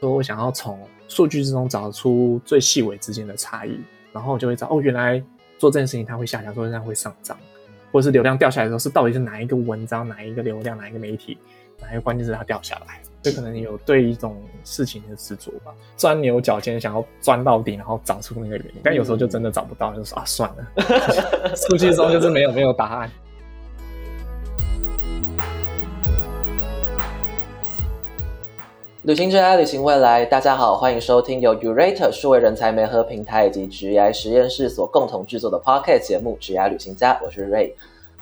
说我想要从数据之中找出最细微之间的差异，然后我就会找哦，原来做这件事情它会下降，做这样会上涨，或者是流量掉下来的时候是到底是哪一个文章、哪一个流量、哪一个媒体、哪一个关键字它掉下来，就可能有对一种事情的执着吧，钻牛角尖，想要钻到底，然后找出那个原因，但有时候就真的找不到，就说啊算了，数据中就是没有没有答案。旅行之爱，旅行未来。大家好，欢迎收听由 Urate 数位人才媒合平台以及职涯实验室所共同制作的 Pocket 节目《职涯旅行家》，我是 Ray。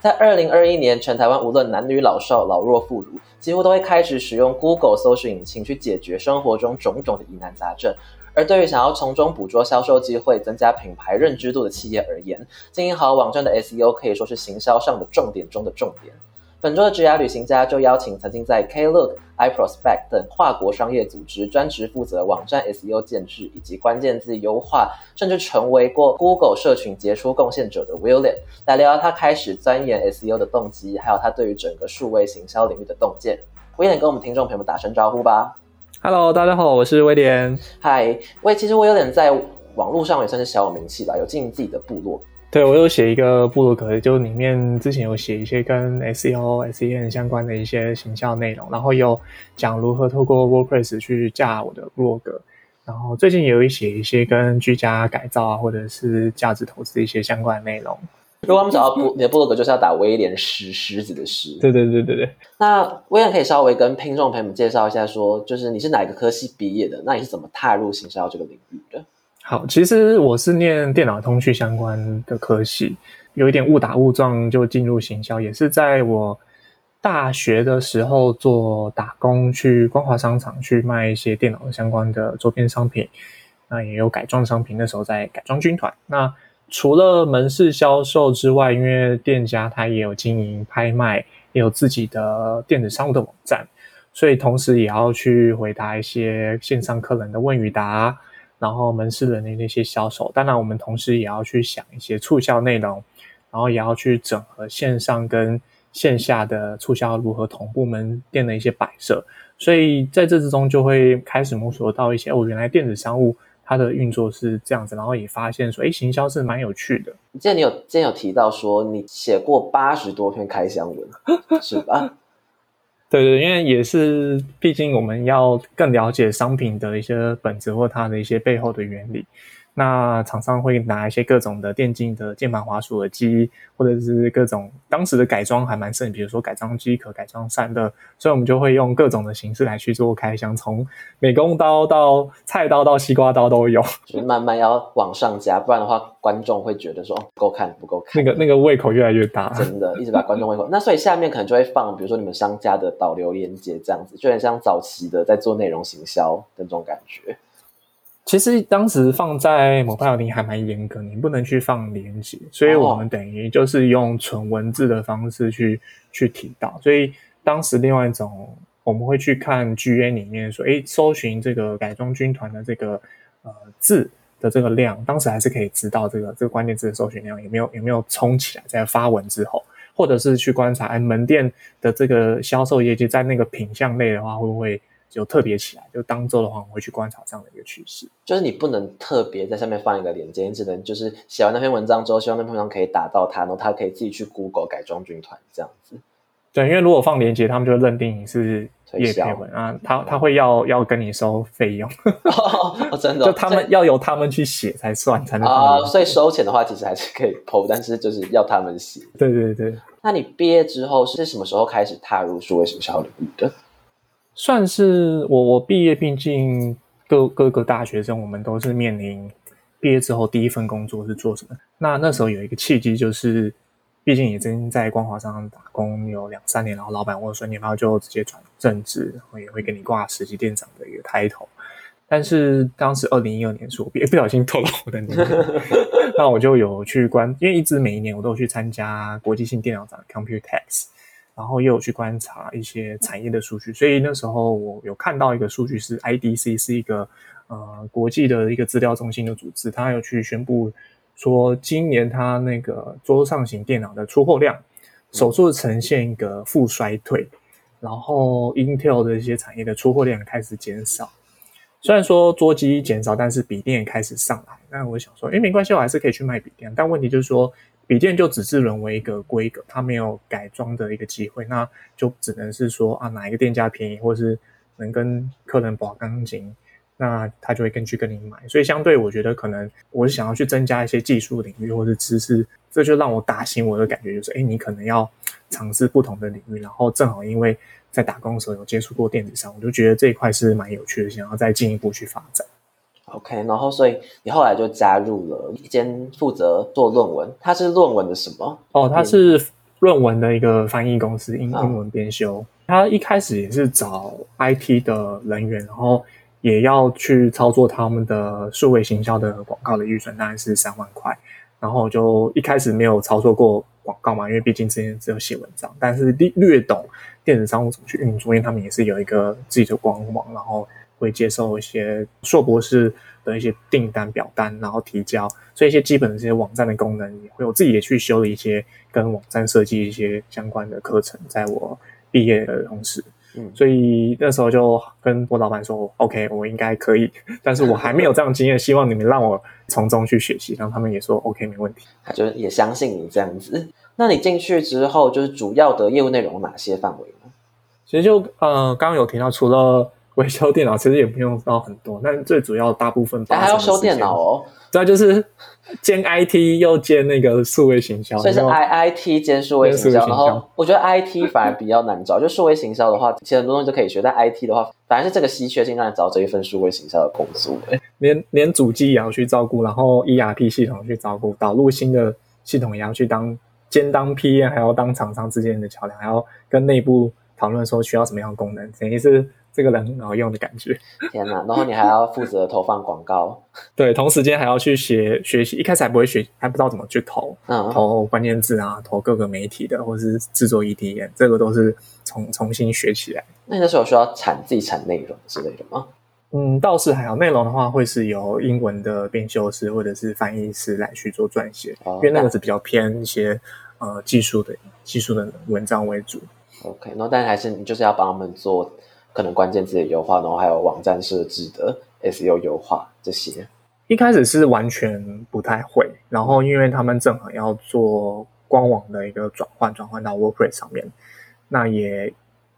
在二零二一年，全台湾无论男女老少、老弱妇孺，几乎都会开始使用 Google 搜索引擎去解决生活中种种的疑难杂症。而对于想要从中捕捉销售机会、增加品牌认知度的企业而言，经营好网站的 SEO 可以说是行销上的重点中的重点。本周的职涯旅行家就邀请曾经在 Klook、iProspect 等跨国商业组织专职负责网站 SEO 建制以及关键字优化，甚至成为过 Google 社群杰出贡献者的 William，来聊聊他开始钻研 SEO 的动机，还有他对于整个数位行销领域的洞见。William 跟我们听众朋友们打声招呼吧。Hello，大家好，我是威廉。嗨，喂，其实 William 在网络上也算是小有名气吧，有经营自己的部落。对，我有写一个部落格，就里面之前有写一些跟 SEO、SEM 相关的一些行销内容，然后有讲如何透过 WordPress 去架我的部落格，然后最近也有写一些跟居家改造啊，或者是价值投资一些相关的内容。如果我们找到部你的部落格，就是要打威廉狮狮子的狮。对对对对对。那威廉可以稍微跟听众朋友们介绍一下，说就是你是哪个科系毕业的？那你是怎么踏入行销这个领域的？好，其实我是念电脑通讯相关的科系，有一点误打误撞就进入行销，也是在我大学的时候做打工，去光华商场去卖一些电脑相关的周边商品，那也有改装商品。那时候在改装军团。那除了门市销售之外，因为店家他也有经营拍卖，也有自己的电子商务的网站，所以同时也要去回答一些线上客人的问与答。然后门市的那那些销售，当然我们同时也要去想一些促销内容，然后也要去整合线上跟线下的促销如何同步门店的一些摆设，所以在这之中就会开始摸索到一些哦，原来电子商务它的运作是这样子，然后也发现说，哎，行销是蛮有趣的。记得你有之前有提到说你写过八十多篇开箱文，是吧？对对，因为也是，毕竟我们要更了解商品的一些本质或它的一些背后的原理。那厂商会拿一些各种的电竞的键盘、滑鼠、耳机，或者是各种当时的改装还蛮盛，比如说改装机壳、改装散热，所以我们就会用各种的形式来去做开箱，从美工刀到菜刀到西瓜刀都有，就是慢慢要往上加，不然的话观众会觉得说哦不够看不够看，那个那个胃口越来越大，真的一直把观众胃口。那所以下面可能就会放，比如说你们商家的导流链接这样子，就很像早期的在做内容行销的那种感觉。其实当时放在某拜里还蛮严格，你不能去放连接，所以我们等于就是用纯文字的方式去去提到。所以当时另外一种，我们会去看 GA 里面说，哎，搜寻这个改装军团的这个呃字的这个量，当时还是可以知道这个这个关键字的搜寻量有没有有没有冲起来，在发文之后，或者是去观察，哎，门店的这个销售业绩在那个品相类的话，会不会？就特别起来，就当周的话，我会去观察这样的一个趋势。就是你不能特别在上面放一个链接，你只能就是写完那篇文章之后，希望那篇文章可以打到他，然后他可以自己去 Google 改装军团这样子。对，因为如果放链接，他们就认定你是叶配文啊，他他会要要跟你收费用。哦，真的，就他们要由他们去写才算，才能啊。所以收钱的话，其实还是可以投，但是就是要他们写。对对对。那你毕业之后是什么时候开始踏入数位行销领域的？算是我我毕业，毕竟各各个大学生，我们都是面临毕业之后第一份工作是做什么。那那时候有一个契机，就是毕竟也真在光华商打工有两三年，然后老板问说你要就直接转正职，然后也会给你挂实习店长的一个 title。但是当时二零一二年是我毕业，不小心透露我的年龄，那我就有去关，因为一直每一年我都有去参加国际性电脑展 Computex。然后又有去观察一些产业的数据，所以那时候我有看到一个数据是 IDC 是一个呃国际的一个资料中心的组织，它有去宣布说今年它那个桌上型电脑的出货量首次呈现一个负衰退，然后 Intel 的一些产业的出货量开始减少，虽然说桌机减少，但是笔电也开始上来。那我想说，哎，没关系，我还是可以去卖笔电。但问题就是说，笔电就只是沦为一个规格，它没有改装的一个机会，那就只能是说啊，哪一个店家便宜，或是能跟客人保钢筋，那他就会根据跟你买。所以相对，我觉得可能我是想要去增加一些技术领域或者知识，这就让我打醒我的感觉，就是哎，你可能要尝试不同的领域。然后正好因为。在打工的时候有接触过电子商，我就觉得这一块是蛮有趣的，想要再进一步去发展。OK，然后所以你后来就加入了一间负责做论文，它是论文的什么？哦，它是论文的一个翻译公司，英英文编修。他一开始也是找 IT 的人员，然后也要去操作他们的数位行销的广告的预算，大概是三万块。然后就一开始没有操作过广告嘛，因为毕竟之前只有写文章，但是略略懂。电子商务怎么去运作？因为他们也是有一个自己的官网，然后会接受一些硕博士的一些订单表单，然后提交，所以一些基本的这些网站的功能也会有自己也去修了一些跟网站设计一些相关的课程。在我毕业的同时，嗯，所以那时候就跟我老板说：“OK，我应该可以，但是我还没有这样经验，希望你们让我从中去学习。”然后他们也说：“OK，没问题。”他就也相信你这样子。那你进去之后，就是主要的业务内容有哪些范围呢？其实就呃，刚刚有提到，除了维修电脑，其实也不用到很多，但最主要大部分还要修电脑哦。对，就是兼 IT 又兼那个数位行销，所以是 I IT 兼数位行销。然后我觉得 IT 反而比较难找，就数位行销的话，其实很多东西都可以学，但 IT 的话，反而是这个稀缺性让你找这一份数位行销的工作。连连主机也要去照顾，然后 ERP 系统去照顾，导入新的系统也要去当兼当 PM，还要当厂商之间的桥梁，还要跟内部。讨论说需要什么样的功能，等于是这个人很好用的感觉。天哪！然后你还要负责投放广告，对，同时间还要去学学习。一开始还不会学，还不知道怎么去投，嗯，投关键字啊，投各个媒体的，或者是制作 EDM，这个都是重重新学起来。那你那时候需要产自己产内容之类的吗？嗯，倒是还好。内容的话，会是由英文的编修师或者是翻译师来去做撰写，因为那个是比较偏一些呃技术的技术的文章为主。OK，那但还是你就是要帮他们做可能关键字的优化，然后还有网站设置的 SEO 优化这些。一开始是完全不太会，然后因为他们正好要做官网的一个转换，转换到 WordPress 上面，那也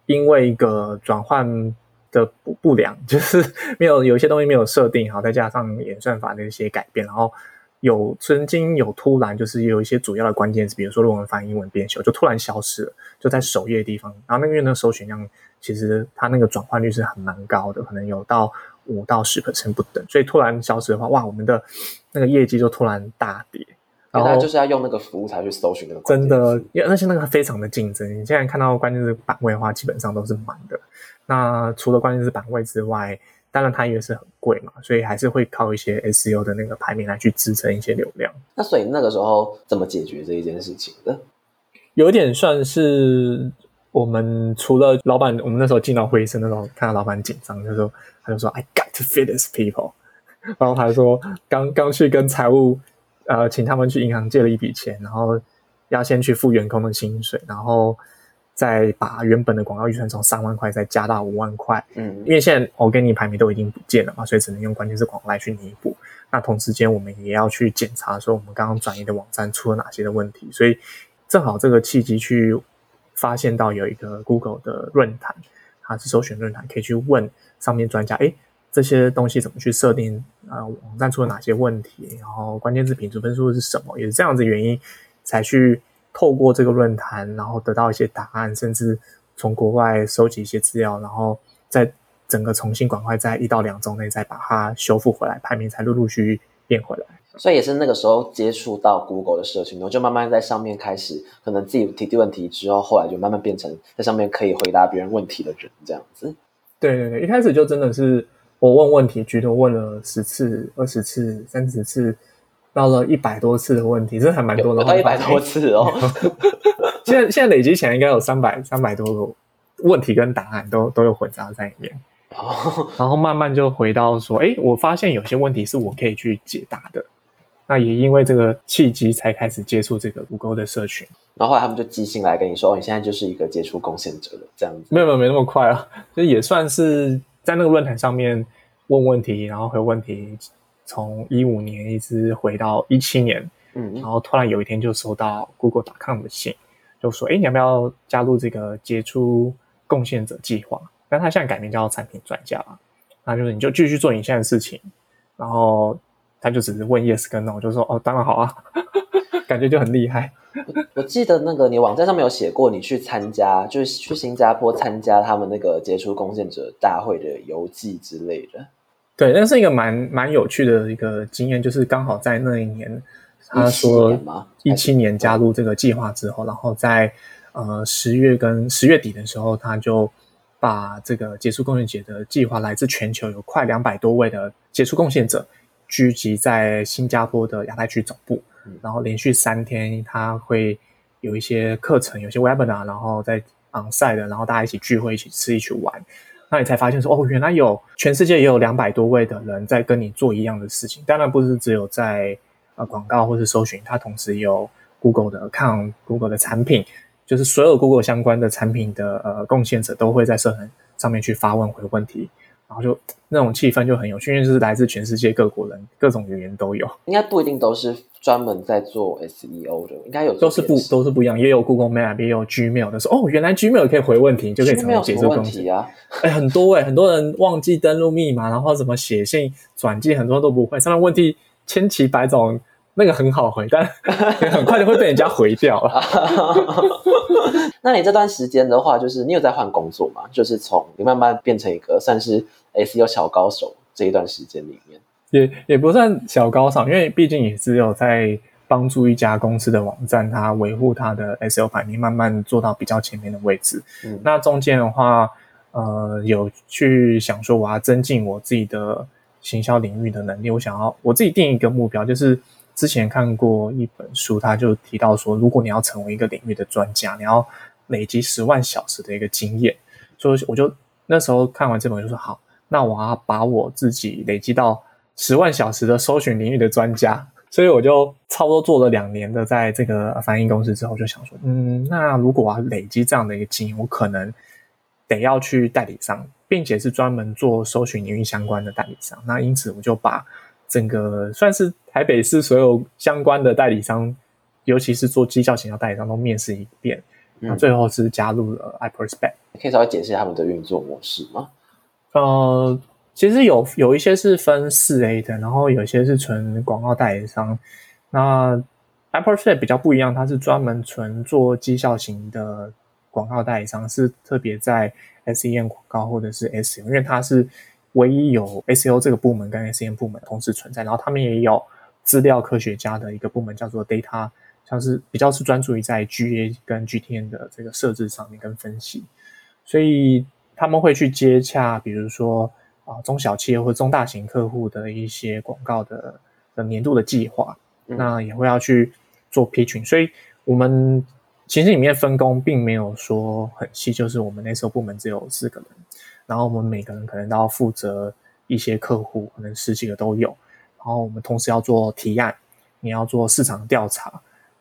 因为一个转换的不不良，就是没有有一些东西没有设定好，再加上演算法的一些改变，然后。有曾经有突然就是有一些主要的关键词，比如说论文翻译、英文编修，就突然消失了，就在首页地方。然后那个月的搜寻量，其实它那个转换率是很蛮高的，可能有到五到十 percent 不等。所以突然消失的话，哇，我们的那个业绩就突然大跌。然后就是要用那个服务才去搜寻那个。真的，因为而且那个非常的竞争。你现在看到关键字版位的话，基本上都是满的。那除了关键字版位之外，当然，它也是很贵嘛，所以还是会靠一些 SEO 的那个排名来去支撑一些流量。那所以那个时候怎么解决这一件事情呢？有点算是我们除了老板，我们那时候进到会议室那时候，看到老板紧张，就说他就说 I got to feed these people，然后他说刚刚去跟财务呃请他们去银行借了一笔钱，然后要先去付员工的薪水，然后。再把原本的广告预算从三万块再加到五万块，嗯，因为现在我跟你排名都已经不见了嘛，所以只能用关键字广告来去弥补。那同时间我们也要去检查说我们刚刚转移的网站出了哪些的问题，所以正好这个契机去发现到有一个 Google 的论坛，它是首选论坛，可以去问上面专家，诶，这些东西怎么去设定呃？网站出了哪些问题？然后关键字品质分数是什么？也是这样子原因才去。透过这个论坛，然后得到一些答案，甚至从国外收集一些资料，然后再整个重新赶快在一到两周内再把它修复回来，排名才陆陆续续变回来。所以也是那个时候接触到 Google 的社群，然后就慢慢在上面开始，可能自己提提问题之后，后来就慢慢变成在上面可以回答别人问题的人这样子。对对对，一开始就真的是我问问题，居多问了十次、二十次、三十次。到了一百多次的问题，这还蛮多的。到一百多次哦，现在现在累积起来应该有三百三百多个问题跟答案都都有混杂在里面。哦，然后慢慢就回到说，哎，我发现有些问题是我可以去解答的。那也因为这个契机，才开始接触这个谷歌的社群。然后后来他们就寄信来跟你说，哦，你现在就是一个杰出贡献者了，这样子。没有没有没那么快啊，就也算是在那个论坛上面。问问题，然后回问题，从一五年一直回到一七年，嗯然后突然有一天就收到 Google.com 的信，就说：“哎，你要不要加入这个杰出贡献者计划？”那他现在改名叫产品专家了，那就是你就继续做你现在的事情，然后他就只是问 yes 跟 no，我就说：“哦，当然好啊。”感觉就很厉害。我记得那个你网站上面有写过，你去参加，就是去新加坡参加他们那个杰出贡献者大会的游记之类的。对，那是一个蛮蛮有趣的一个经验，就是刚好在那一年，他17说一七年加入这个计划之后，然后在呃十月跟十月底的时候，他就把这个杰出贡献节的计划，来自全球有快两百多位的杰出贡献者聚集在新加坡的亚太区总部，嗯然后连续三天，他会有一些课程，有些 webinar，然后在 on site 的，然后大家一起聚会，一起吃，一起玩。那你才发现说，哦，原来有全世界也有两百多位的人在跟你做一样的事情。当然不是只有在呃广告或是搜寻，它同时有 Google 的看、Google 的产品，就是所有 Google 相关的产品的呃贡献者都会在社团上面去发问回问题，然后就那种气氛就很有趣，因为就是来自全世界各国人，各种语言都有，应该不一定都是专门在做 SEO 的，应该有都是不都是不一样，也有 Google Map，也有 Gmail 的时候，哦，原来 Gmail 可以回问题，就可以成为没有什么问杰出贡献题。啊。哎，很多哎、很多人忘记登录密码，然后怎么写信转寄，很多都不会。上面问题千奇百种，那个很好回，但 很快就会被人家回掉了。那你这段时间的话，就是你有在换工作吗？就是从你慢慢变成一个算是 SEO 小高手这一段时间里面，也也不算小高尚，因为毕竟也只有在帮助一家公司的网站，它维护它的 SEO 排名，慢慢做到比较前面的位置。嗯那中间的话，呃，有去想说我要增进我自己的行销领域的能力，我想要我自己定一个目标，就是之前看过一本书，它就提到说，如果你要成为一个领域的专家，你要累积十万小时的一个经验，所以我就那时候看完这本就说好，那我要把我自己累积到十万小时的搜寻领域的专家。所以我就差不多做了两年的在这个翻译公司之后，就想说，嗯，那如果我要累积这样的一个经验，我可能得要去代理商，并且是专门做搜寻领域相关的代理商。那因此我就把整个算是台北市所有相关的代理商，尤其是做绩效型的代理商都面试一遍。那嗯最后是加入了 iPerspect。可以稍微解释一下他们的运作模式吗？呃，其实有有一些是分四 A 的，然后有些是纯广告代理商。那 iPerspect 比较不一样，它是专门纯做绩效型的广告代理商，是特别在 SEM 广告或者是 SEO，因为它是唯一有 SEO 这个部门跟 SEM 部门同时存在，然后他们也有资料科学家的一个部门叫做 Data，像是比较是专注于在 GA 跟 GTN 的这个设置上面跟分析，所以他们会去接洽，比如说啊中小企业或中大型客户的一些广告的的年度的计划，嗯。那也会要去做 pitching，所以我们其实里面分工并没有说很细，就是我们那时候部门只有四个人，然后我们每个人可能都要负责一些客户，可能十几个都有，然后我们同时要做提案，你要做市场调查，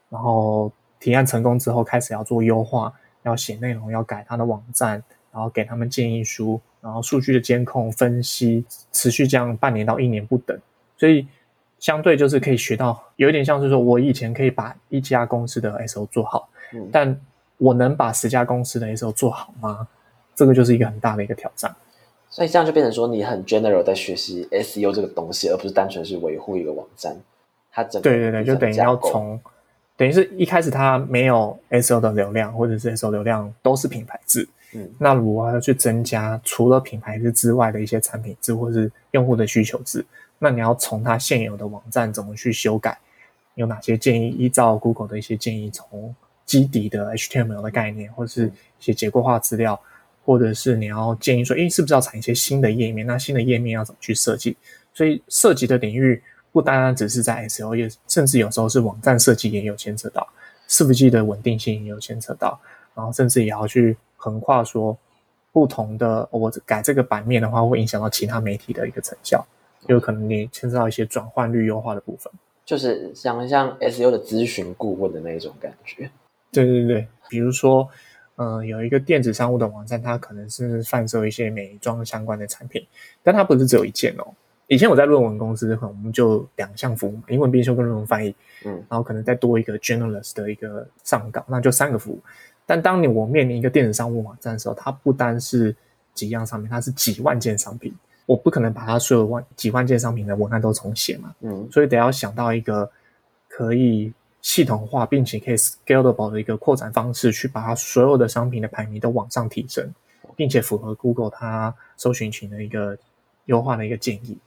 然后提案成功之后开始要做优化，要写内容，要改他的网站，然后给他们建议书，然后数据的监控分析，持续这样半年到一年不等，所以相对就是可以学到，有一点像是说我以前可以把一家公司的 SO 做好，嗯，但我能把十家公司的 SO 做好吗？这个就是一个很大的一个挑战。所以这样就变成说你很 general 在学习 SEO 这个东西，而不是单纯是维护一个网站。它整个对对对，就等于要从，等于是一开始它没有 SO 的流量，或者是 SO 流量都是品牌字，嗯那如果要去增加除了品牌字之外的一些产品字或是用户的需求字，那你要从它现有的网站怎么去修改，有哪些建议？依照 Google 的一些建议，从基底的 HTML 的概念，或者是一些结构化资料，或者是你要建议说，诶，是不是要产一些新的页面？那新的页面要怎么去设计？所以涉及的领域不单单只是在 SEO，也甚至有时候是网站设计也有牵扯到，伺服器的稳定性也有牵扯到，然后甚至也要去横跨说不同的，哦我改这个版面的话，会影响到其他媒体的一个成效，有可能你牵涉到一些转换率优化的部分。就是像像 SEO 的咨询顾问的那一种感觉。对对对，比如说，呃，有一个电子商务的网站，它可能是贩售一些美妆相关的产品，但它不是只有一件哦。以前我在论文公司，可能我们就两项服务，英文编修跟论文翻译，嗯，然后可能再多一个 journalist 的一个上岗，那就三个服务。但当你我面临一个电子商务网站的时候，它不单是几样商品，它是几万件商品，我不可能把它所有万几万件商品的文案都重写嘛，嗯所以得要想到一个可以系统化并且可以 scalable 的一个扩展方式，去把它所有的商品的排名都往上提升，并且符合 Google 它搜寻群的一个优化的一个建议。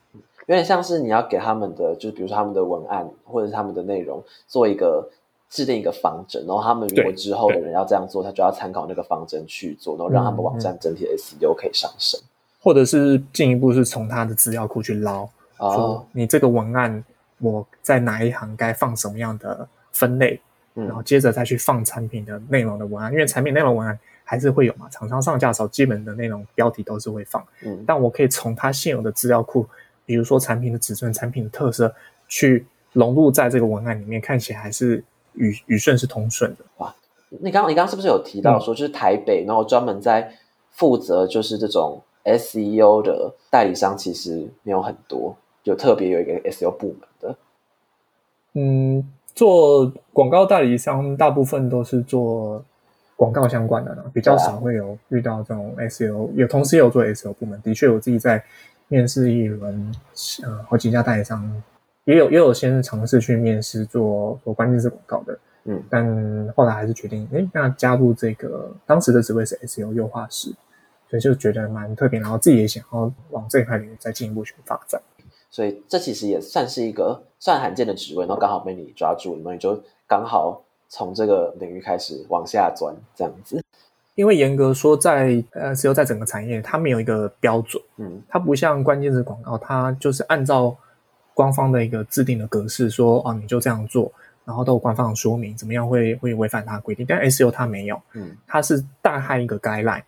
有点像是你要给他们的，就是比如说他们的文案或者是他们的内容做一个制定一个方针，然后他们如果之后的人要这样做，他就要参考那个方针去做，然后让他们网站整体的 SEO 可以上升。或者是进一步是从他的资料库去捞，哦。说，你这个文案我在哪一行该放什么样的分类，嗯。然后接着再去放产品的内容的文案，因为产品内容文案还是会有嘛，厂商上架的时候基本的内容标题都是会放，嗯。但我可以从他现有的资料库，比如说产品的尺寸、产品的特色，去融入在这个文案里面，看起来还是语语顺是通顺的。哇你刚你刚刚是不是有提到嗯说，就是台北，然后专门在负责就是这种 SEO 的代理商，其实没有很多，有特别有一个 SEO 部门的。嗯，做广告代理商大部分都是做广告相关的呢，比较少会有遇到这种 SEO，有同时也有做 SEO 部门。的确，我自己在面试一轮，呃，好几家代理商，也有也有先尝试去面试做做关键字广告的，嗯但后来还是决定，哎，那加入这个当时的职位是 SEO 优化师，所以就觉得蛮特别，然后自己也想要往这一块领域再进一步去发展。所以这其实也算是一个算罕见的职位，然后刚好被你抓住，然后你就刚好从这个领域开始往下钻，这样子。因为严格说在，呃 SEO 在整个产业，它没有一个标准，嗯它不像关键字广告，它就是按照官方的一个制定的格式说，啊，你就这样做，然后都有官方的说明，怎么样会会违反它的规定。但 SEO 它没有，嗯它是大概一个 guideline，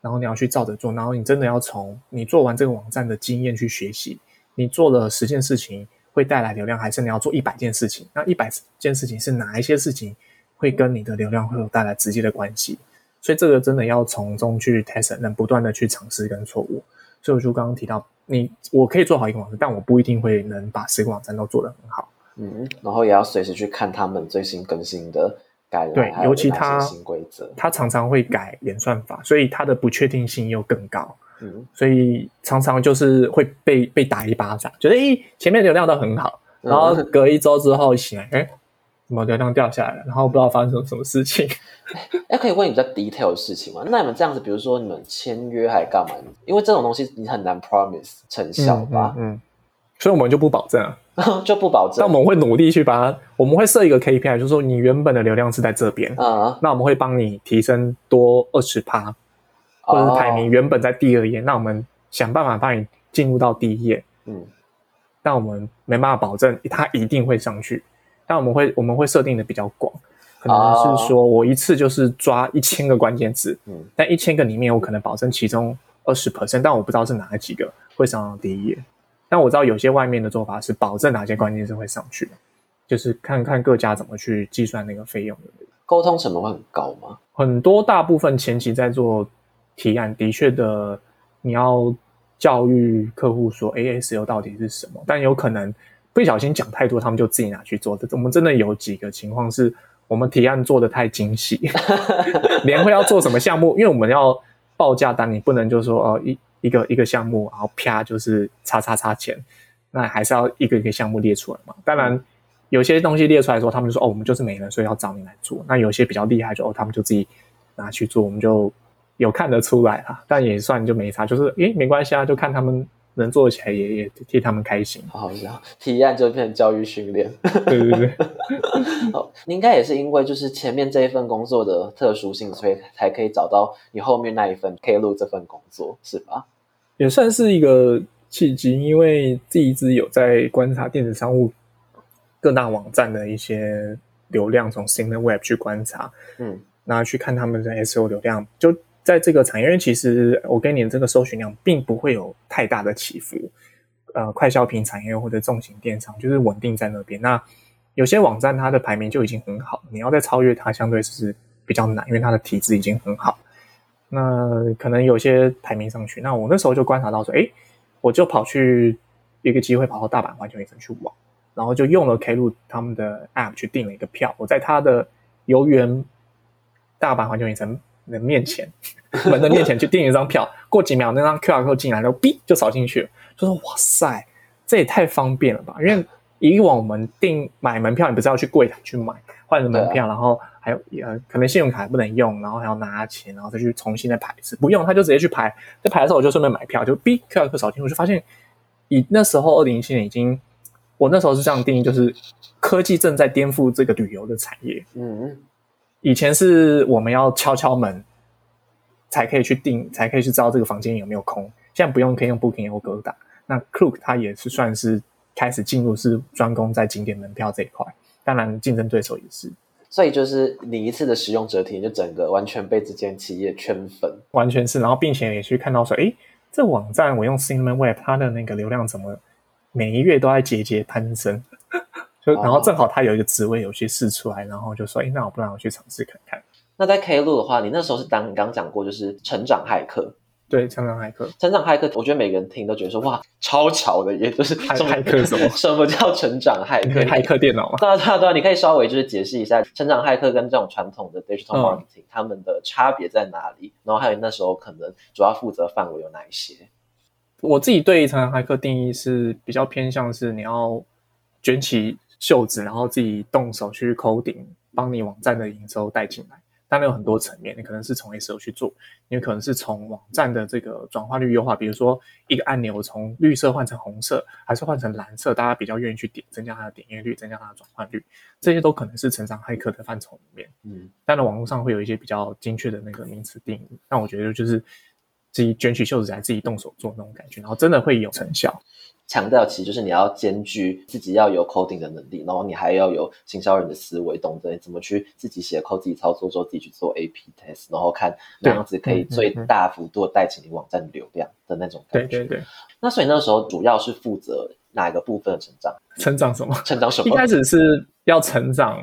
然后你要去照着做，然后你真的要从你做完这个网站的经验去学习，你做了十件事情会带来流量，还是你要做一百件事情？那一百件事情是哪一些事情会跟你的流量会有带来直接的关系？所以这个真的要从中去 test，能不断的去尝试跟错误。所以我就刚刚提到，你我可以做好一个网站，但我不一定会能把十个网站都做得很好。嗯，然后也要随时去看他们最新更新的改对尤其哪些它新规则。它常常会改演算法，所以它的不确定性又更高。嗯所以常常就是会被被打一巴掌，觉得诶前面流量都很好，嗯然后隔一周之后醒来，哎，怎么流量掉下来了？然后不知道发生什么什么事情。哎，可以问你比较 detail 的事情吗？那你们这样子，比如说你们签约还干嘛？因为这种东西你很难 promise 成效吧，嗯嗯，所以我们就不保证啊，就不保证但我。们会努力去把它，我们会设一个 KPI，就是说你原本的流量是在这边，啊，那我们会帮你提升多二十趴，或者是排名哦原本在第二页，那我们想办法帮你进入到第一页。嗯但我们没办法保证它一定会上去，但我们会我们会设定的比较广，可能是说我一次就是抓一千个关键字，嗯但一千个里面我可能保证其中二十 percent，但我不知道是哪几个会上到第一页。但我知道有些外面的做法是保证哪些关键字会上去，就是看看各家怎么去计算那个费用的。沟通成本会很高吗？很多大部分前期在做提案，的确的，你要教育客户说 ASO 到底是什么，但有可能不小心讲太多，他们就自己拿去做。我们真的有几个情况是我们提案做的太精细，年会要做什么项目，因为我们要报价单，你不能就说哦一一个一个项目，然后啪就是叉叉叉钱，那还是要一个一个项目列出来嘛。当然。有些东西列出来的时候，他们就说：“哦，我们就是没人，所以要找你来做。”那有些比较厉害就，哦，他们就自己拿去做，我们就有看得出来啦。但也算就没差，就是诶没关系啊，就看他们能做起来也，也替他们开心。好好笑，提案就变成教育训练。对对对，哦，你应该也是因为就是前面这一份工作的特殊性，所以才可以找到你后面那一份可以录这份工作，是吧？也算是一个契机，因为自己一直有在观察电子商务各大网站的一些流量，从 n a Web 去观察，嗯那去看他们的 SEO 流量，就在这个产业，因为其实我跟你的这个搜寻量并不会有太大的起伏，呃，快消品产业或者重型电商就是稳定在那边。那有些网站它的排名就已经很好，你要再超越它，相对是比较难，因为它的体质已经很好。那可能有些排名上去，那我那时候就观察到说，哎，我就跑去一个机会跑到大阪环球影城去玩，然后就用了 K 路他们的 App 去订了一个票，我在他的游园大阪环球影城的面前门的面前去订一张票，过几秒那张 QR code 进来然后哔就扫进去了，就说哇塞，这也太方便了吧！因为以往我们订买门票，你不是要去柜台去买换成门票，然后。还有呃，可能信用卡不能用，然后还要拿钱，然后再去重新再排一次。不用，他就直接去排。在排的时候，我就顺便买票，就 B QR code 扫进，我就发现，以那时候二零一七年已经，我那时候是这样定义，就是科技正在颠覆这个旅游的产业。嗯，以前是我们要敲敲门才可以去订，才可以去知道这个房间有没有空。现在不用，可以用 Booking 或勾搭。那 clook 它也是算是开始进入是专攻在景点门票这一块，当然竞争对手也是。所以就是你一次的使用者体验，就整个完全被这间企业圈粉，完全是。然后并且也去看到说，哎，这网站我用 Cinnamon Web，它的那个流量怎么每一月都在节节攀升？就然后正好他有一个职位有去试出来，然后就说，哎，那我不然我去尝试看看。那在 K 路的话，你那时候是当你刚刚讲过，就是成长骇客。对，成长骇客，成长骇客，我觉得每个人听都觉得说哇，超巧的，也就是 骇客什么？什么叫成长骇客？骇客电脑吗？对啊，对啊，对啊，你可以稍微就是解释一下成长骇客跟这种传统的 digital marketing 他们的差别在哪里？然后还有那时候可能主要负责范围有哪一些？我自己对成长骇客定义是比较偏向是你要卷起袖子，然后自己动手去 coding，帮你网站的营收带进来。当然有很多层面，你可能是从 SEO 去做，你可能是从网站的这个转化率优化，比如说一个按钮从绿色换成红色，还是换成蓝色，大家比较愿意去点，增加它的点阅率，增加它的转换率，这些都可能是成长骇客的范畴里面。嗯，当然网络上会有一些比较精确的那个名词定义，但我觉得就是自己卷起袖子来，自己动手做那种感觉，然后真的会有成效。强调其实就是你要兼具自己要有 coding 的能力，然后你还要有行销人的思维，懂得怎么去自己写 code、自己操作之后自己去做 A P test，然后看那样子可以最大幅度带起你网站流量的那种感觉。对对对。那所以那时候主要是负责哪一个部分的成长？成长什么？成长什么？一开始是要成长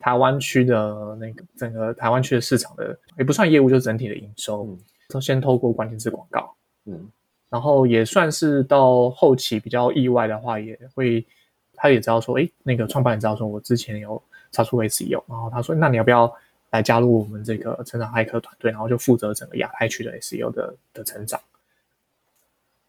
台湾区的那个整个台湾区的市场的，也不算业务，就是整体的营收。都先透过关键字广告。嗯。然后也算是到后期比较意外的话，也会他也知道说，哎，那个创办人知道说我之前有超出 SEO，然后他说，那你要不要来加入我们这个成长骇客团队，然后就负责整个亚太区的 SEO 的的成长，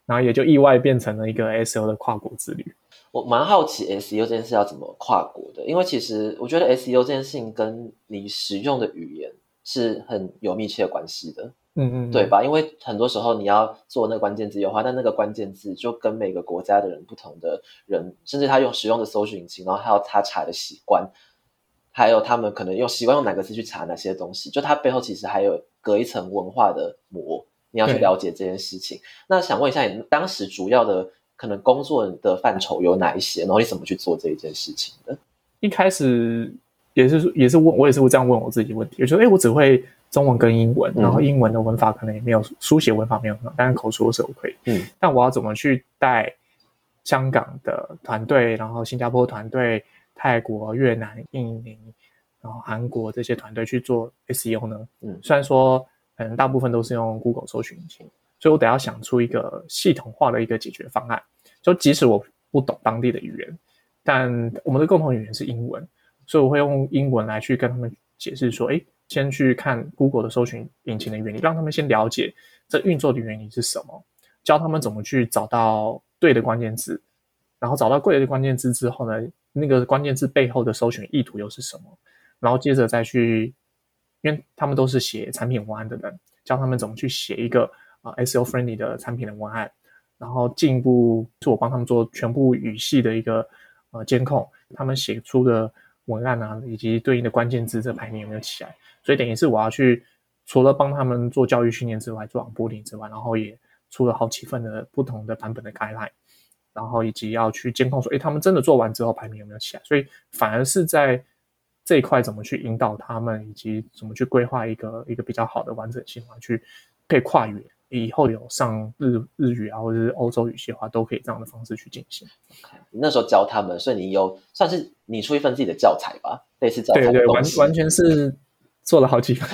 然后也就意外变成了一个 SEO 的跨国之旅。我蛮好奇 SEO 这件事要怎么跨国的，因为其实我觉得 SEO 这件事情跟你使用的语言是很有密切关系的。嗯嗯，对吧？因为很多时候你要做那个关键字优化，但那个关键字就跟每个国家的人不同的人，甚至他用使用的搜索引擎，然后还有他查的习惯，还有他们可能用习惯用哪个字去查哪些东西，就它背后其实还有隔一层文化的膜，你要去了解这件事情。那想问一下，你当时主要的可能工作的范畴有哪一些？然后你怎么去做这一件事情的？一开始也是也是问我也是会这样问我自己问题，我觉得哎，我只会。中文跟英文，然后英文的文法可能也没有书写文法没有很好，但是口说是 OK。嗯，但我要怎么去带香港的团队，然后新加坡团队、泰国、越南、印尼，然后韩国这些团队去做 SEO 呢？嗯，虽然说可能大部分都是用 Google 搜寻引擎，所以我得要想出一个系统化的一个解决方案。就即使我不懂当地的语言，但我们的共同语言是英文，所以我会用英文来去跟他们解释说：哎。先去看 Google 的搜寻引擎的原理，让他们先了解这运作的原理是什么，教他们怎么去找到对的关键字，然后找到对的关键字之后呢，那个关键字背后的搜寻意图又是什么？然后接着再去，因为他们都是写产品文案的人，教他们怎么去写一个啊 SEO friendly 的产品的文案，然后进一步是我帮他们做全部语系的一个呃监控，他们写出的文案啊，以及对应的关键字这排名有没有起来？所以等于是我要去，除了帮他们做教育训练之外，做网播领之外，然后也出了好几份的不同的版本的 guideline，然后以及要去监控说，哎，他们真的做完之后排名有没有起来？所以反而是在这一块怎么去引导他们，以及怎么去规划一个一个比较好的完整性啊，去可以跨语，以后有上日日语啊，或者是欧洲语系的话，都可以这样的方式去进行。你那时候教他们，所以你有算是你出一份自己的教材吧，类似教材对对，完完全是。做了好几份。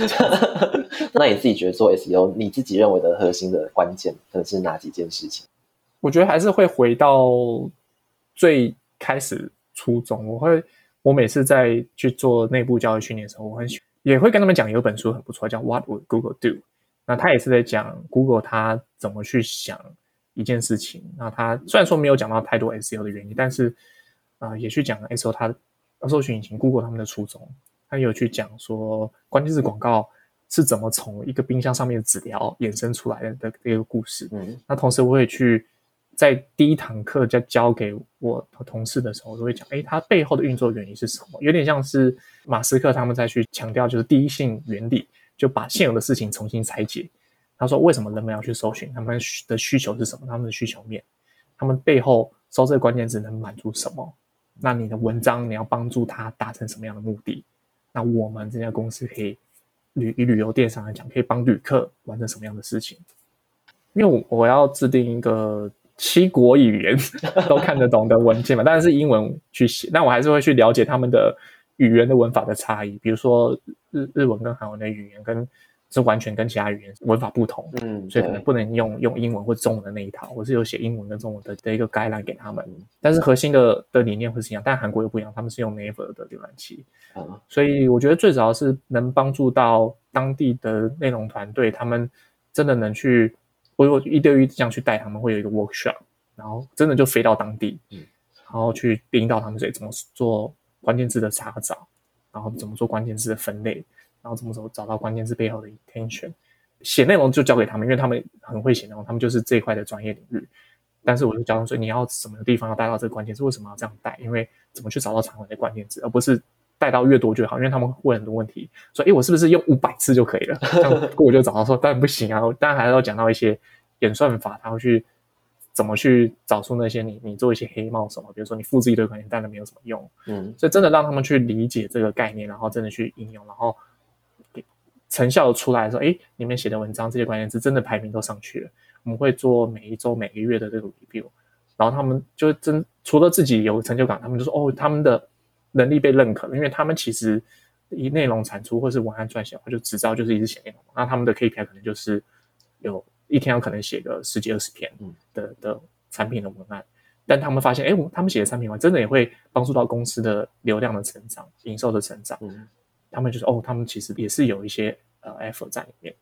那你自己觉得做 SEO，你自己认为的核心的关键可能是哪几件事情？我觉得还是会回到最开始初衷。我会，我每次在去做内部教育训练的时候，我很喜也会跟他们讲，有本书很不错，叫《What Would Google Do》。那他也是在讲 Google 他怎么去想一件事情。那他虽然说没有讲到太多 SEO 的原因，但是啊，也去讲 SEO 它搜寻引擎 Google 他们的初衷。他有去讲说关键字广告是怎么从一个冰箱上面的纸条衍生出来的的这个故事。嗯，那同时我也去。在第一堂课在教给我同事的时候，我都会讲，哎，它背后的运作原因是什么？有点像是马斯克他们再去强调，就是第一性原理，就把现有的事情重新拆解。他说，为什么人们要去搜寻？他们的需求是什么？他们的需求面，他们背后搜这个关键字能满足什么？那你的文章你要帮助他达成什么样的目的？那我们这家公司可以旅以旅游电商来讲，可以帮旅客完成什么样的事情？因为我我要制定一个。七国语言都看得懂的文件嘛，当然是英文去写，但我还是会去了解他们的语言的文法的差异。比如说日日文跟韩文的语言跟是完全跟其他语言文法不同，嗯，所以可能不能用用英文或中文的那一套。我是有写英文跟中文的的一个概览给他们，但是核心的的理念会是一样。但韩国又不一样，他们是用 Naver 的浏览器，所以我觉得最主要是能帮助到当地的内容团队，他们真的能去。我我一对一这样去带他们，会有一个 workshop，然后真的就飞到当地，嗯，然后去引导他们，怎么做关键字的查找，然后怎么做关键字的分类，然后怎么怎么找到关键字背后的 intention，写内容就交给他们，因为他们很会写内容，他们就是这一块的专业领域。但是我就教他们说，你要什么地方要带到这个关键字，为什么要这样带？因为怎么去找到常文的关键字，而不是带到越多越好，因为他们问很多问题，说，哎，我是不是用五百次就可以了？这样 我就找到说，当然不行啊，当然还要讲到一些。演算法，它会去怎么去找出那些你你做一些黑帽什么，比如说你复制一堆关键，但是没有什么用。嗯，所以真的让他们去理解这个概念，然后真的去应用，然后成效出来的时候，哎，你们写的文章这些关键字真的排名都上去了。我们会做每一周、每个月的这个 review，然后他们就真除了自己有成就感，他们就说哦，他们的能力被认可了，因为他们其实以内容产出或是文案撰写，就只知道就是一直写内容，那他们的 KPI 可能就是有。一天要可能写个十几二十篇的的产品的文案，但他们发现，哎，他们写的产品文真的也会帮助到公司的流量的成长、营收的成长。嗯，他们就是，哦，他们其实也是有一些呃 effort 在里面。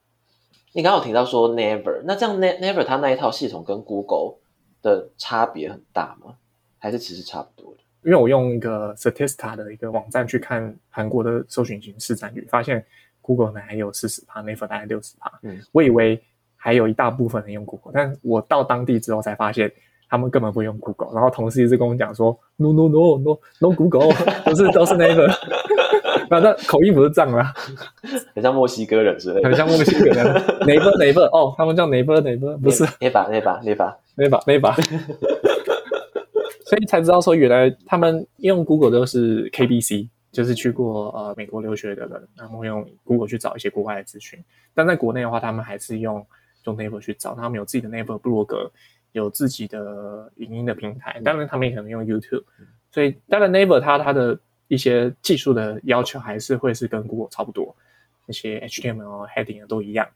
你刚刚有提到说 Never，那这样 Never 它那一套系统跟 Google 的差别很大吗？还是其实差不多的？因为我用一个 Statista 的一个网站去看韩国的搜寻引市占率，发现 Google 呢还有四十趴，Never 大概六十趴。嗯，我以为。还有一大部分人用 Google，但我到当地之后才发现，他们根本不用 Google。然后同事一直跟我讲说，No No No No No Google，都是都是 那个，反正口音不是这样啦，很像墨西哥人之类的，很像墨西哥人。哪个哪个？哦，他们叫哪个哪个？不是那把那把那把那把那把，所以才知道说，原来他们用 Google 都是 KBC，就是去过呃美国留学的人，然后用 Google 去找一些国外的资讯。但在国内的话，他们还是用。用 Naver 去找，他们有自己的 Naver 部落格，有自己的影音的平台，当然他们也可能用 YouTube，所以当然 Naver 它它的一些技术的要求还是会是跟 Google 差不多，那些 HTML heading 都一样，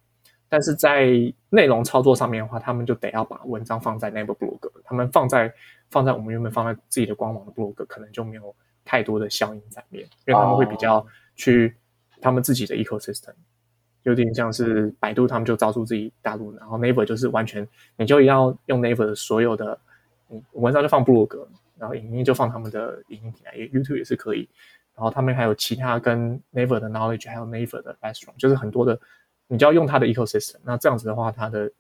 但是在内容操作上面的话，他们就得要把文章放在格，他们放在放在我们原本放在自己的官网的 blog，，可能就没有太多的效应在面，因为他们会比较去他们自己的 ecosystem。有点像是百度，他们就招出自己大陆，然后 Naver 就是完全，你就要用 Naver 的所有的，嗯，文章就放部落格，然后影音就放他们的影音平台，YouTube 也是可以，然后他们还有其他跟 Naver 的 knowledge，还有 Naver 的 restaurant，就是很多的，你就要用它的 ecosystem，那这样子的话，它的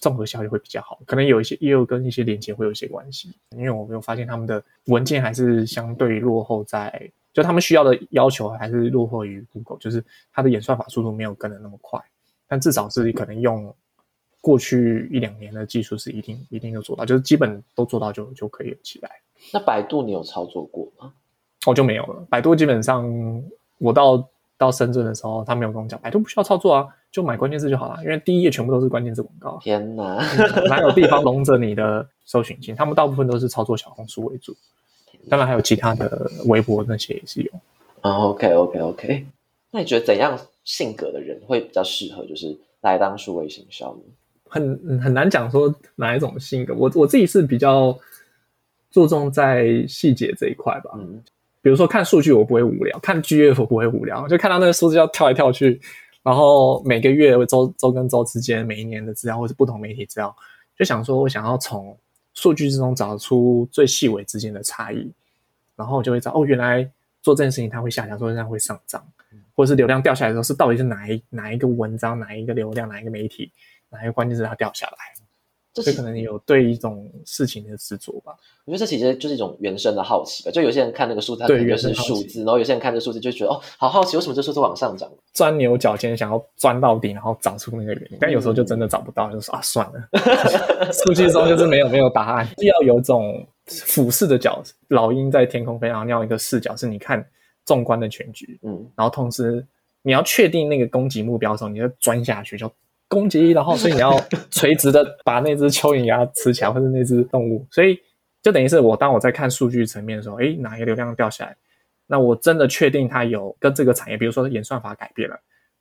综合效率会比较好，可能有一些业务跟一些连接会有一些关系，因为我没有发现他们的文件还是相对落后在。就他们需要的要求还是落后于 Google，就是它的演算法速度没有跟的那么快，但至少是可能用过去一两年的技术是一定一定要做到，就是基本都做到就就可以起来。那百度你有操作过吗？我就没有了。百度基本上我到到深圳的时候，他没有跟我讲，百度不需要操作啊，就买关键字就好了，因为第一页全部都是关键字广告。天哪，哪有地方容着你的搜寻器？他们大部分都是操作小红书为主。当然还有其他的微博那些也是有啊。OK OK OK，那你觉得怎样性格的人会比较适合，就是来当数位行销呢？很很难讲说哪一种性格，我我自己是比较注重在细节这一块吧。嗯，比如说看数据我不会无聊，看 GF 我不会无聊，就看到那个数字要跳来跳去，然后每个月、周周跟周之间，每一年的资料或是不同媒体资料，就想说我想要从数据之中找出最细微之间的差异，然后就会知道哦，原来做这件事情它会下降，做这样会上涨，或者是流量掉下来的时候是到底是哪一哪一个文章、哪一个流量、哪一个媒体、哪一个关键字它掉下来，这是这可能你有对一种事情的执着吧。我觉得这其实就是一种原生的好奇吧。就有些人看那个数字，对原生数字，然后有些人看这数字就觉得哦，好好奇，为什么这数字往上涨？钻牛角尖，想要钻到底，然后找出那个原因，但有时候就真的找不到，就说啊算了，数据中就是没有没有答案，要有种俯视的角，老鹰在天空飞，然后你要一个视角，是你看纵观的全局，嗯，然后同时你要确定那个攻击目标的时候，你就钻下去就攻击，然后所以你要垂直的把那只蚯蚓给它吃起来，或者那只动物，所以就等于是我当我在看数据层面的时候，诶，哪一个流量掉下来，那我真的确定它有跟这个产业，比如说演算法改变了。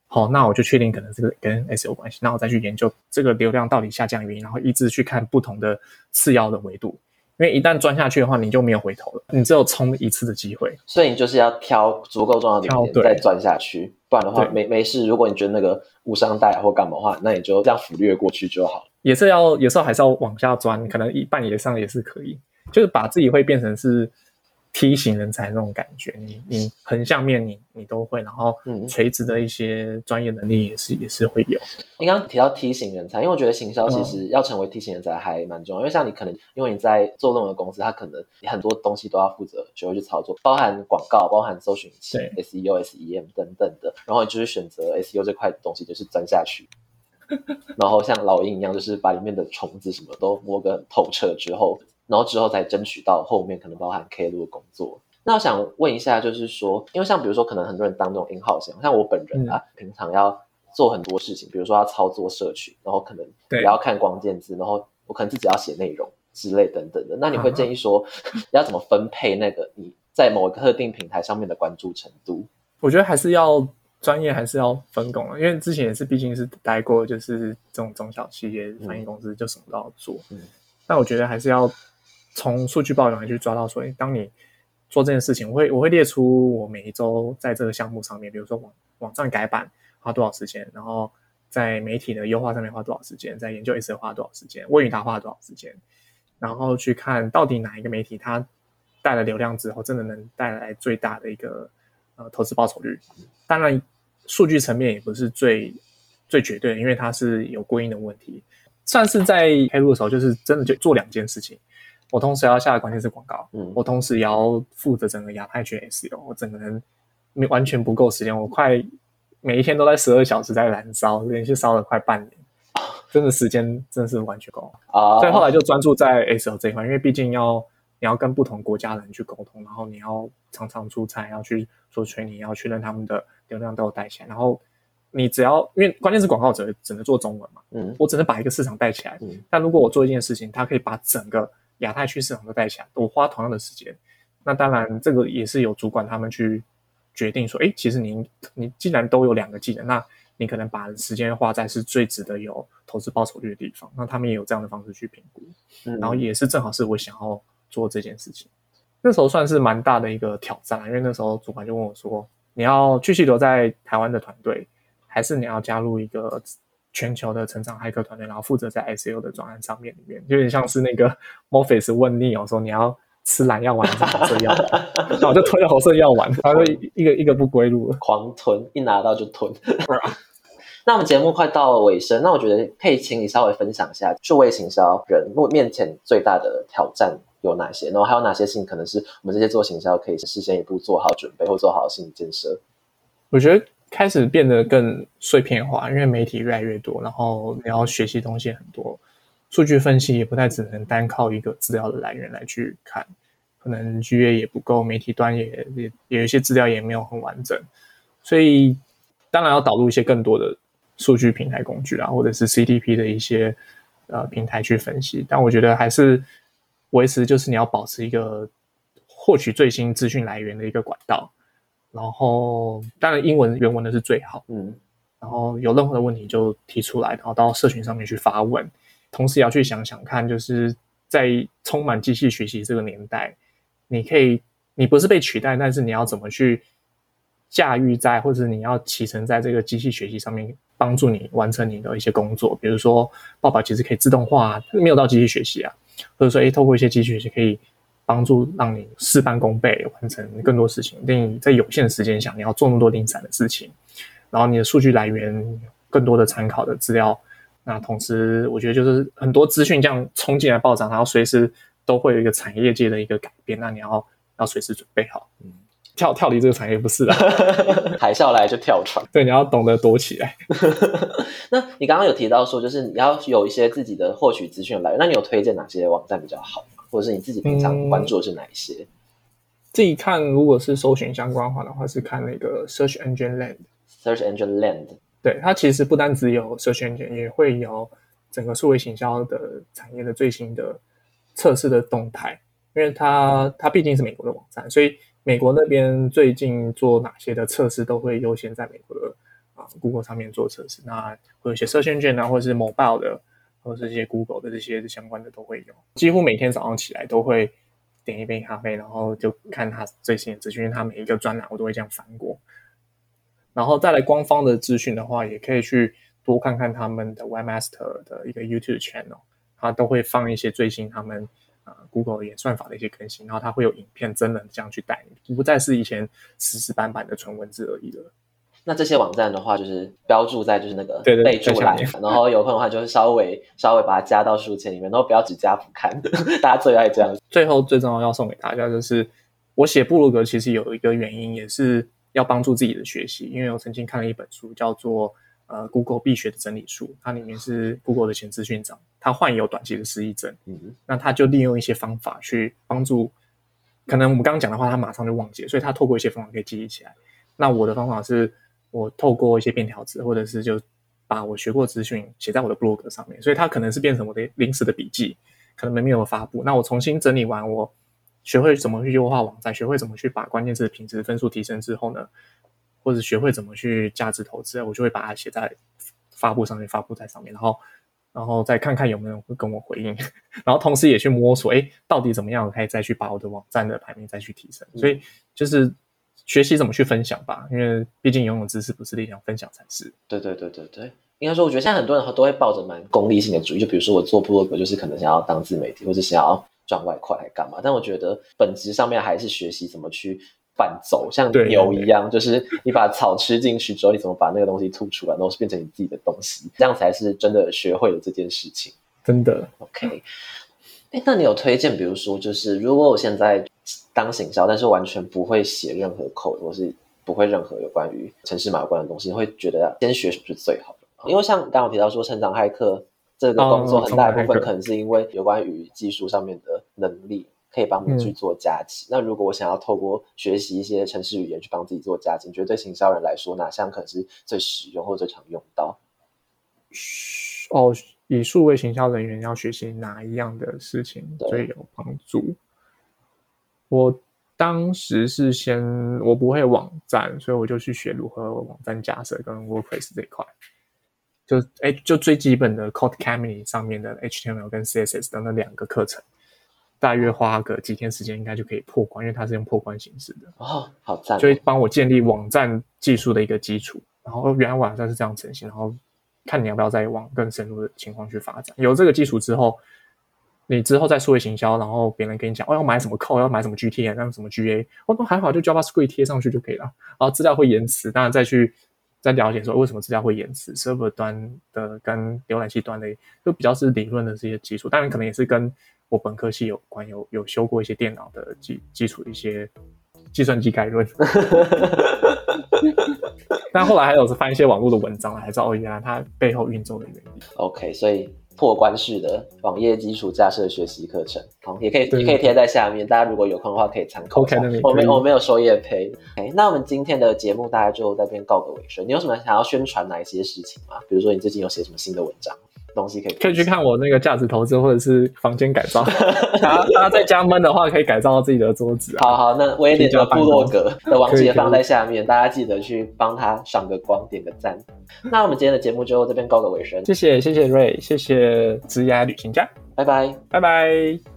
好，那我就确定可能这个跟 S 有关系，那我再去研究这个流量到底下降原因，然后一直去看不同的次要的维度，因为一旦钻下去的话，你就没有回头了，你只有冲一次的机会。所以你就是要挑足够重要的点再钻下去，不然的话没没事。如果你觉得那个无伤大雅或干嘛的话，那你就这样忽略过去就好了。也是要有时候还是要往下钻，可能一半以上也是可以，就是把自己会变成是梯形人才那种感觉。你你横向面你你都会，然后嗯垂直的一些专业能力也是也是会有。你刚刚提到梯形人才，因为我觉得行销其嗯实要成为梯形人才还蛮重要，因为像你可能因为你在做任何公司，它可能你很多东西都要负责学会去操作，包含广告、包含搜寻引擎、SEO、SEM 等等的，然后你就是选择 SEO 这块东西，就是钻下去。然后像老鹰一样，就是把里面的虫子什么都摸个很透彻之后，然后之后再争取到后面可能包含 K 路的工作。那我想问一下，就是说，因为像比如说，可能很多人当这种 in house，像我本人啊，平常要做很多事情，比如说要操作社群，然后可能也要看关键字，然后我可能自己要写内容之类等等的。那你会建议说，要怎么分配那个你在某个特定平台上面的关注程度？我觉得还是要专业，还是要分工了，因为之前也是毕竟是待过，就是这种中小企业翻译公司，就什么都要做。嗯但我觉得还是要从数据报表去抓到说，诶当你做这件事情，我会我会列出我每一周在这个项目上面，比如说网网站改版花多少时间，然后在媒体的优化上面花多少时间，在研究 S 花多少时间，问语答花多少时间，然后去看到底哪一个媒体它带了流量之后，真的能带来最大的一个呃投资报酬率。当然，数据层面也不是最最绝对的，因为它是有归因的问题。算是在开录的时候，就是真的就做两件事情。我同时要下的关键是广告，嗯我同时也要负责整个亚太区 SEO，我整个人没完全不够时间，我快每一天都在十二小时在燃烧，连续烧了快半年，真的时间真的是完全够。啊，所以后来就专注在 SEO 这一块，因为毕竟要你要跟不同国家的人去沟通，然后你要常常出差，要去做 training，要确认他们的流量都有带起来，然后你只要因为关键是广告只只能做中文嘛，嗯我只能把一个市场带起来。嗯但如果我做一件事情，它可以把整个亚太区市场都带起来，我花同样的时间，那当然这个也是有主管他们去决定说，哎，其实你你既然都有两个技能，那你可能把时间花在是最值得有投资报酬率的地方，那他们也有这样的方式去评估，嗯，然后也是正好是我想要做这件事情。那时候算是蛮大的一个挑战，因为那时候主管就问我说：“你要继续留在台湾的团队，还是你要加入一个全球的成长骇客团队，然后负责在 SEO 的专案上面里面，有点像是那个 Morpheus 问 Neo 说你要吃蓝药丸还是红色药丸，然后我就吞了红色药丸，他就一一个一个不归路了。狂吞，一拿到就吞。那我们节目快到了尾声，那我觉得可以请你稍微分享一下数位行销人目面前最大的挑战有哪些，然后还有哪些事情可能是我们这些做行销可以事先一步做好准备或做好心理建设。我觉得开始变得更碎片化，因为媒体越来越多，然后你要学习东西很多，数据分析也不太只能单靠一个资料的来源来去看，可能 GA 也不够，媒体端也也也有一些资料也没有很完整，所以当然要导入一些更多的数据平台工具啊，或者是 CDP 的一些呃平台去分析，但我觉得还是维持就是你要保持一个获取最新资讯来源的一个管道。然后当然英文原文的是最好，嗯然后有任何的问题就提出来，然后到社群上面去发问。同时也要去想想看，就是在充满机器学习这个年代，你可以，你不是被取代，但是你要怎么去驾驭在，或者你要骑乘在这个机器学习上面，帮助你完成你的一些工作。比如说，报表其实可以自动化，没有到机器学习啊，或者说，诶，透过一些机器学习可以帮助让你事半功倍，完成更多事情。令你在有限的时间下，你要做那么多零散的事情，然后你的数据来源更多的参考的资料。那同时，我觉得就是很多资讯这样冲进来暴涨，然后随时都会有一个产业界的一个改变，那你要要随时准备好。嗯，跳跳离这个产业不是的，海啸来就跳船。对，你要懂得躲起来。那你刚刚有提到说，就是你要有一些自己的获取资讯来源，那你有推荐哪些网站比较好吗？或者是你自己平常关注的是哪一些？自己看，如果是搜寻相关话的话，是看那个 Search Engine Land。Search Engine Land。对它其实不单只有 Search Engine，也会有整个数位行销的产业的最新的测试的动态，因为它它毕竟是美国的网站，所以美国那边最近做哪些的测试都会优先在美国的啊 Google 上面做测试。那会有一些 Search Engine 啊，或者是 Mobile 的，或者是一些 Google 的这些相关的都会有。几乎每天早上起来都会点一杯咖啡，然后就看它最新的资讯，因为它每一个专栏我都会这样翻过。然后再来官方的资讯的话，也可以去多看看他们的 Webmaster 的一个 YouTube channel，它都会放一些最新他们呃 Google 演算法的一些更新，然后它会有影片真人这样去带你，不再是以前死死板板的纯文字而已了。那这些网站的话，就是标注在就是那个备注栏然后有空的话就是稍微稍微把它加到书签里面，然后不要只加不看，大家最爱这样。最后最重要要送给大家就是，我写部落格其实有一个原因，也是要帮助自己的学习，因为我曾经看了一本书叫做。呃，Google 必学的整理术，它里面是 Google 的前资讯长，他患有短期的失忆症，嗯，那他就利用一些方法去帮助，可能我们刚刚讲的话，他马上就忘记了，所以他透过一些方法可以记忆起来。那我的方法是，我透过一些便条纸，或者是就把我学过资讯写在我的 blog 上面，所以它可能是变成我的临时的笔记，可能没有发布。那我重新整理完，我学会怎么去优化网站，学会怎么去把关键字的品质分数提升之后呢，或者学会怎么去价值投资，我就会把它写在发布上面，发布在上面，然后。然后再看看有没有人会跟我回应，然后同时也去摸索，哎，到底怎么样可以再去把我的网站的排名再去提升。所以就是学习怎么去分享吧，因为毕竟拥有知识不是力量，分享才是。对对对对对，应该说，我觉得现在很多人都会抱着蛮功利性的主义，就比如说我做部落格，就是可能想要当自媒体，或者想要赚外快，来干嘛？但我觉得本质上面还是学习怎么去。伴走像牛一样，就是你把草吃进去之后，你怎么把那个东西吐出来，然后是变成你自己的东西，这样才是真的学会了这件事情。真的，OK，哎，那你有推荐，比如说，就是如果我现在当行销，但是完全不会写任何 code，或是不会任何有关于城市码有关的东西，你会觉得先学什么是最好的？因为像刚刚提到说，成长骇客这个工作很大一部分可能是因为有关于技术上面的能力。可以帮你去做加急。嗯、那如果我想要透过学习一些城市语言去帮自己做加急，你觉得对行销人来说，哪项可能是最实用或最常用到？哦，以数位行销人员要学习哪一样的事情最有帮助？我当时是先我不会网站，所以我就去学如何网站架设跟 WordPress 这一块。就哎，就最基本的 Codecademy 上面的 HTML 跟 CSS 的那两个课程。大约花个几天时间，应该就可以破关，因为它是用破关形式的哦，好赞！所以帮我建立网站技术的一个基础。然后原来网站是这样成型，然后看你要不要再往更深入的情况去发展。有这个基础之后，你之后再数位行销，然后别人跟你讲哦要买什么扣要买什么 GTM，那什么 GA，哦都还好，就 JavaScript 贴上去就可以了。然后资料会延迟，当然再去再了解说为什么资料会延迟，server 端的跟浏览器端的就比较是理论的这些基础，当然可能也是跟我本科系有关，有有修过一些电脑的基基础一些计算机概论，但后来还有是翻一些网络的文章，才知道哦，原来它背后运作的原理。OK，所以破关式的网页基础架设学习课程，好，也可以也可以贴在下面，大家如果有空的话可以参考一下。我没我没有收业配。OK，那我们今天的节目大概就在这边告个尾声。你有什么想要宣传哪一些事情吗？比如说你最近有写什么新的文章？东西可以可以去看我那个价值投资或者是房间改造。大家大家在家闷的话，可以改造自己的桌子啊。好好，那威廉的部落格 的网址放在下面，大家记得去帮他赏个光，点个赞。那我们今天的节目就这边告个尾声，谢谢谢谢瑞，谢谢职涯旅行家，拜拜。拜拜。